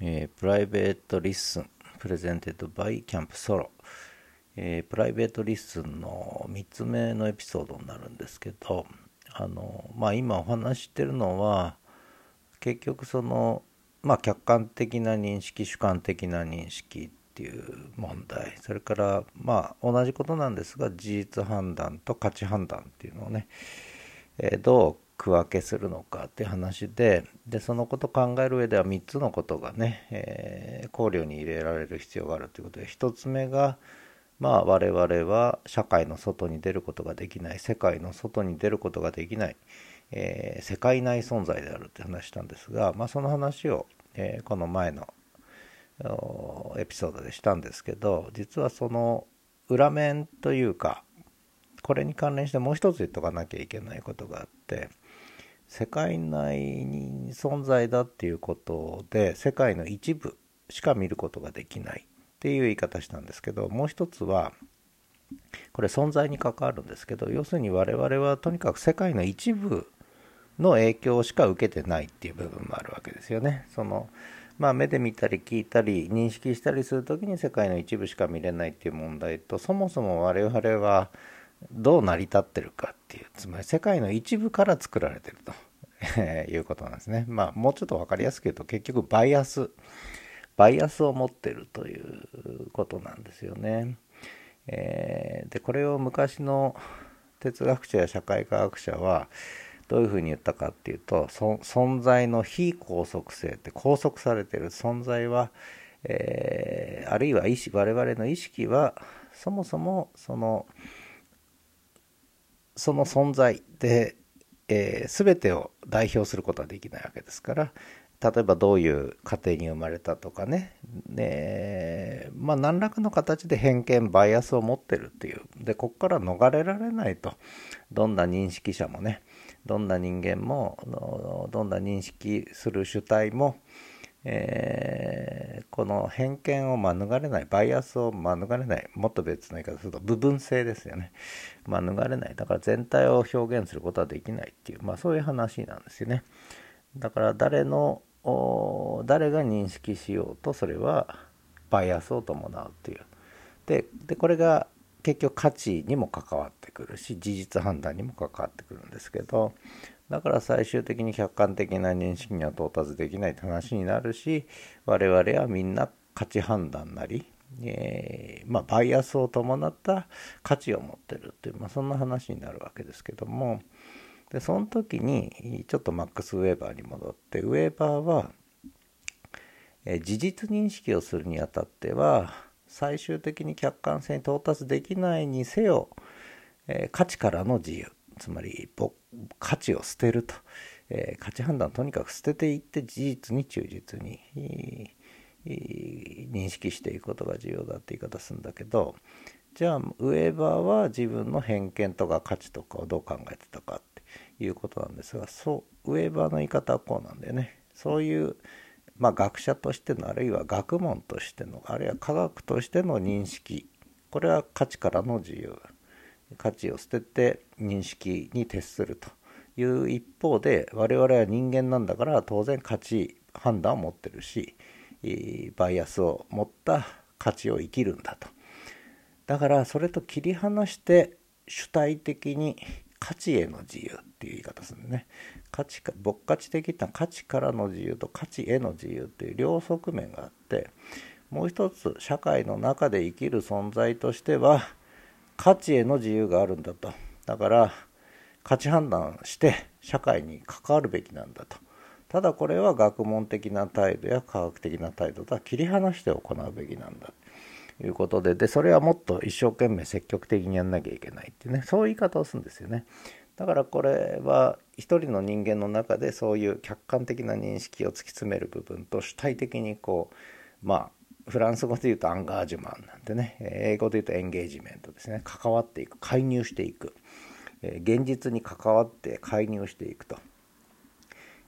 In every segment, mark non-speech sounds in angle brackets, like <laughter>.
えー、 private listen presented by キャンプソロ、えー、 private listen の3つ目のエピソードになるんですけどあのまあ今お話してるのは結局そのまあ客観的な認識主観的な認識っていう問題。それからまあ同じことなんですが事実判断と価値判断っていうのをね、えー、どう区分けするのかって話ででそのこと考える上では3つのことがね、えー、考慮に入れられる必要があるということで1つ目がまあ我々は社会の外に出ることができない世界の外に出ることができない、えー、世界内存在であるって話したんですが、まあ、その話を、えー、この前のエピソードでしたんですけど実はその裏面というかこれに関連してもう一つ言っとかなきゃいけないことがあって世界内に存在だっていうことで世界の一部しか見ることができないっていう言い方したんですけどもう一つはこれ存在に関わるんですけど要するに我々はとにかく世界の一部の影響しか受けてないっていう部分もあるわけですよね。そのまあ、目で見たり聞いたり認識したりする時に世界の一部しか見れないっていう問題とそもそも我々はどう成り立ってるかっていうつまり世界の一部から作られてると <laughs> いうことなんですね。まあもうちょっと分かりやすく言うと結局バイアスバイアスを持ってるということなんですよね。えー、でこれを昔の哲学者や社会科学者はどういうふうに言ったかっていうと存在の非拘束性って拘束されてる存在は、えー、あるいは意識我々の意識はそもそもそのその存在で、えー、全てを代表することはできないわけですから例えばどういう家庭に生まれたとかね。でまあ何らかの形で偏見バイアスを持ってるっていう。でここから逃れられないと。どんな認識者もね。どんな人間もどんな認識する主体も、えー、この偏見を免れないバイアスを免れないもっと別の言い方すると部分性ですよね。免れない。だから全体を表現することはできないっていう、まあ、そういう話なんですよね。だから誰の誰が認識しようとそれはバイアスを伴うっていう。ででこれが結局価値にも関わってくるし事実判断にも関わってくるんですけどだから最終的に客観的な認識には到達できないって話になるし我々はみんな価値判断なり、えー、まあ、バイアスを伴った価値を持ってるっていう、まあ、そんな話になるわけですけども。でその時にちょっとマックス・ウェーバーに戻ってウェーバーは、えー、事実認識をするにあたっては最終的に客観性に到達できないにせよ、えー、価値からの自由。つまり価値を捨てると、えー、価値判断をとにかく捨てていって事実に忠実に認識していくことが重要だって言い方するんだけどじゃあウェーバーは自分の偏見とか価値とかをどう考えてたかっていうことなんですがそうウェーバーの言い方はこうなんだよね。そういうまあ、学者としてのあるいは学問としてのあるいは科学としての認識これは価値からの自由。価値を捨てて認識に徹するという一方で我々は人間なんだから当然価値判断を持ってるしバイアスを持った価値を生きるんだと。だからそれと切り離して主体的に価値への自由っていう言い方するね。価値か牧価値的な価値からの自由と価値への自由っていう両側面があってもう一つ社会の中で生きる存在としては価値への自由があるんだと。だから価値判断して社会に関わるべきなんだと。ただこれは学問的な態度や科学的な態度とは切り離して行うべきなんだ。ということででそれはもっと一生懸命積極的にやんなきゃいけないっていうねそういう言い方をするんですよね。だからこれは一人の人間の中でそういう客観的な認識を突き詰める部分と主体的にこうまあフランス語で言うとアンガージュマンなんてね。英語で言うとエンゲージメントですね。関わっていく介入していく。現実に関わって介入していくと。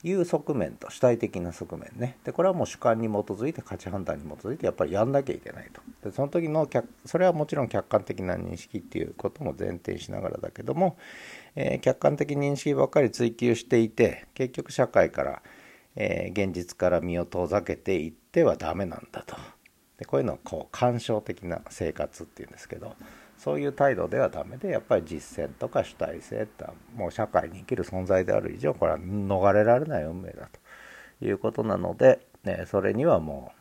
いう側面と主体的な側面ね。でこれはもう主観に基づいて価値判断に基づいてやっぱりやんなきゃいけないと。でその時のそれはもちろん客観的な認識っていうことも前提しながらだけども、えー、客観的認識ばっかり追求していて結局社会から、えー、現実から身を遠ざけていってはダメなんだと。でこういうのをこう干渉的な生活っていうんですけどそういう態度ではダメでやっぱり実践とか主体性ってもう社会に生きる存在である以上これは逃れられない運命だということなので、ね、それにはも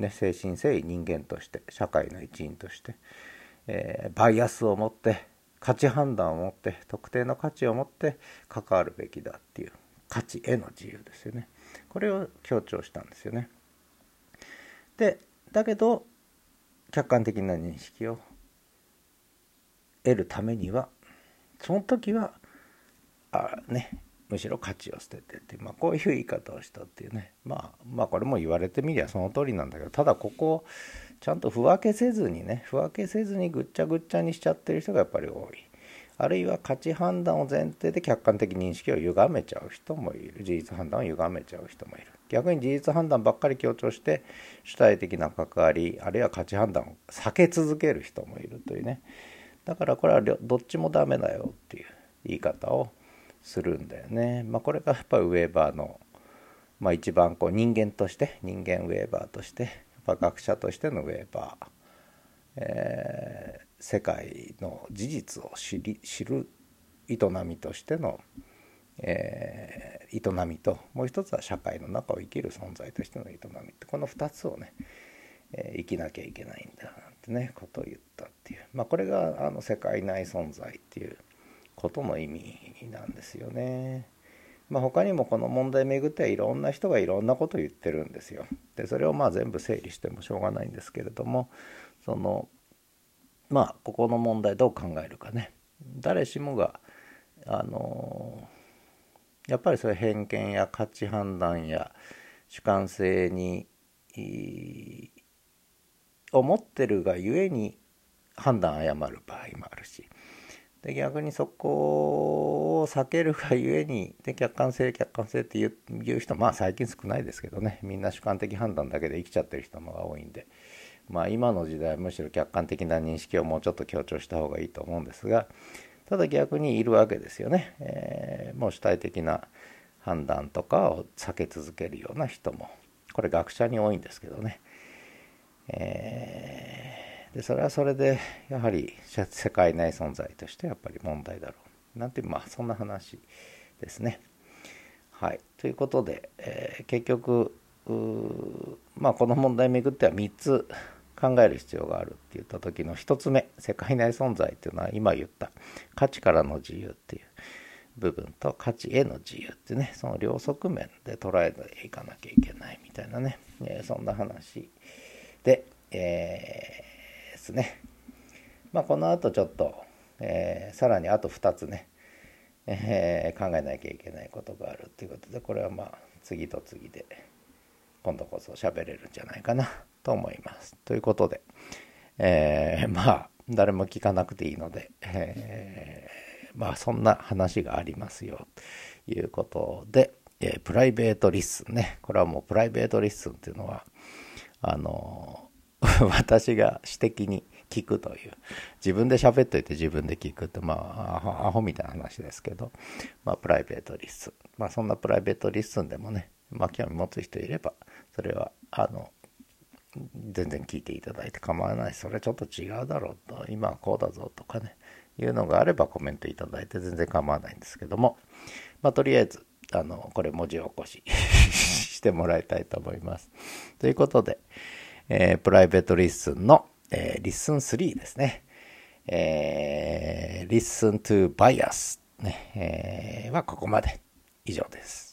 う、ね、精神誠意人間として社会の一員として、えー、バイアスを持って価値判断を持って特定の価値を持って関わるべきだっていう価値への自由ですよね。これを強調したんですよね。でだけど客観的な認識を得るためにはその時はあねむしろ価値を捨ててって、まあ、こういう言い方をしたっていうね、まあ、まあこれも言われてみりゃその通りなんだけどただここをちゃんとふ分けせずにねふ分けせずにぐっちゃぐっちゃにしちゃってる人がやっぱり多い。あるいは価値判断を前提で客観的認識を歪めちゃう人もいる。事実判断を歪めちゃう人もいる。逆に事実判断ばっかり強調して主体的な関わりあるいは価値判断を避け続ける人もいるというねだからこれはどっちもダメだよっていう言い方をするんだよね。まあ、これがやっぱりウェーバーの、まあ、一番こう人間として人間ウェーバーとしてやっぱ学者としてのウェーバー、えー、世界の事実を知り知る営みとしての、え、営みともう一つは社会の中を生きる存在としての営みってこの2つをね、えー、生きなきゃいけないんだなんてねことを言ったっていうまあこれがあの世界内存在っていうことの意味なんですよね。まあ、他にもこの問題巡ってはいろんな人がいろんなことを言ってるんですよ。でそれをまあ全部整理してもしょうがないんですけれどもそのまあここの問題どう考えるかね誰しもがあのやっぱりそういう偏見や価値判断や主観性に思ってるがゆえに判断誤る場合もあるし。で逆にそこを避けるがゆえにで客観性客観性っていう人まあ最近少ないですけどね。みんな主観的判断だけで生きちゃってる人のが多いんで。まあ今の時代むしろ客観的な認識をもうちょっと強調した方がいいと思うんですが。ただ逆にいるわけですよね、えー、もう主体的な判断とかを避け続けるような人も。これ学者に多いんですけどね、えーでそれはそれでやはり世界内存在としてやっぱり問題だろう。なんていうまあそんな話ですね。はい、ということで、えー、結局まあこの問題をめぐっては3つ考える必要があるって言った時の1つ目世界内存在っていうのは今言った価値からの自由っていう部分と価値への自由ってねその両側面で捉えていかなきゃいけないみたいなね、えー、そんな話で、えーですね。まあ、この後ちょっと、えー、さらにあと2つね、えー、考えなきゃいけないことがあるっていうことでこれはまあ次と次で今度こそ喋れるんじゃないかなと思います。ということで、えー、<laughs> まあ誰も聞かなくていいので、えー、まあそんな話がありますよということで、えー、 private listen ねこれはもう private listen っていうのはあの <laughs> 私が私的に聞くという自分で喋っといて自分で聞くってまあアホみたいな話ですけど、まあ、 private listen まあそんな private listen でもね、まあ、興味持つ人いればそれはあの全然聞いていただいて構わないそれちょっと違うだろうと今はこうだぞとかねいうのがあればコメントいただいて全然構わないんですけどもまあとりあえずあのこれ文字起こししてもらいたいと思います。ということで、えー、 private listen の、えー、 listen 3ですね。えー、Listen to Bias、ねえー、はここまで以上です。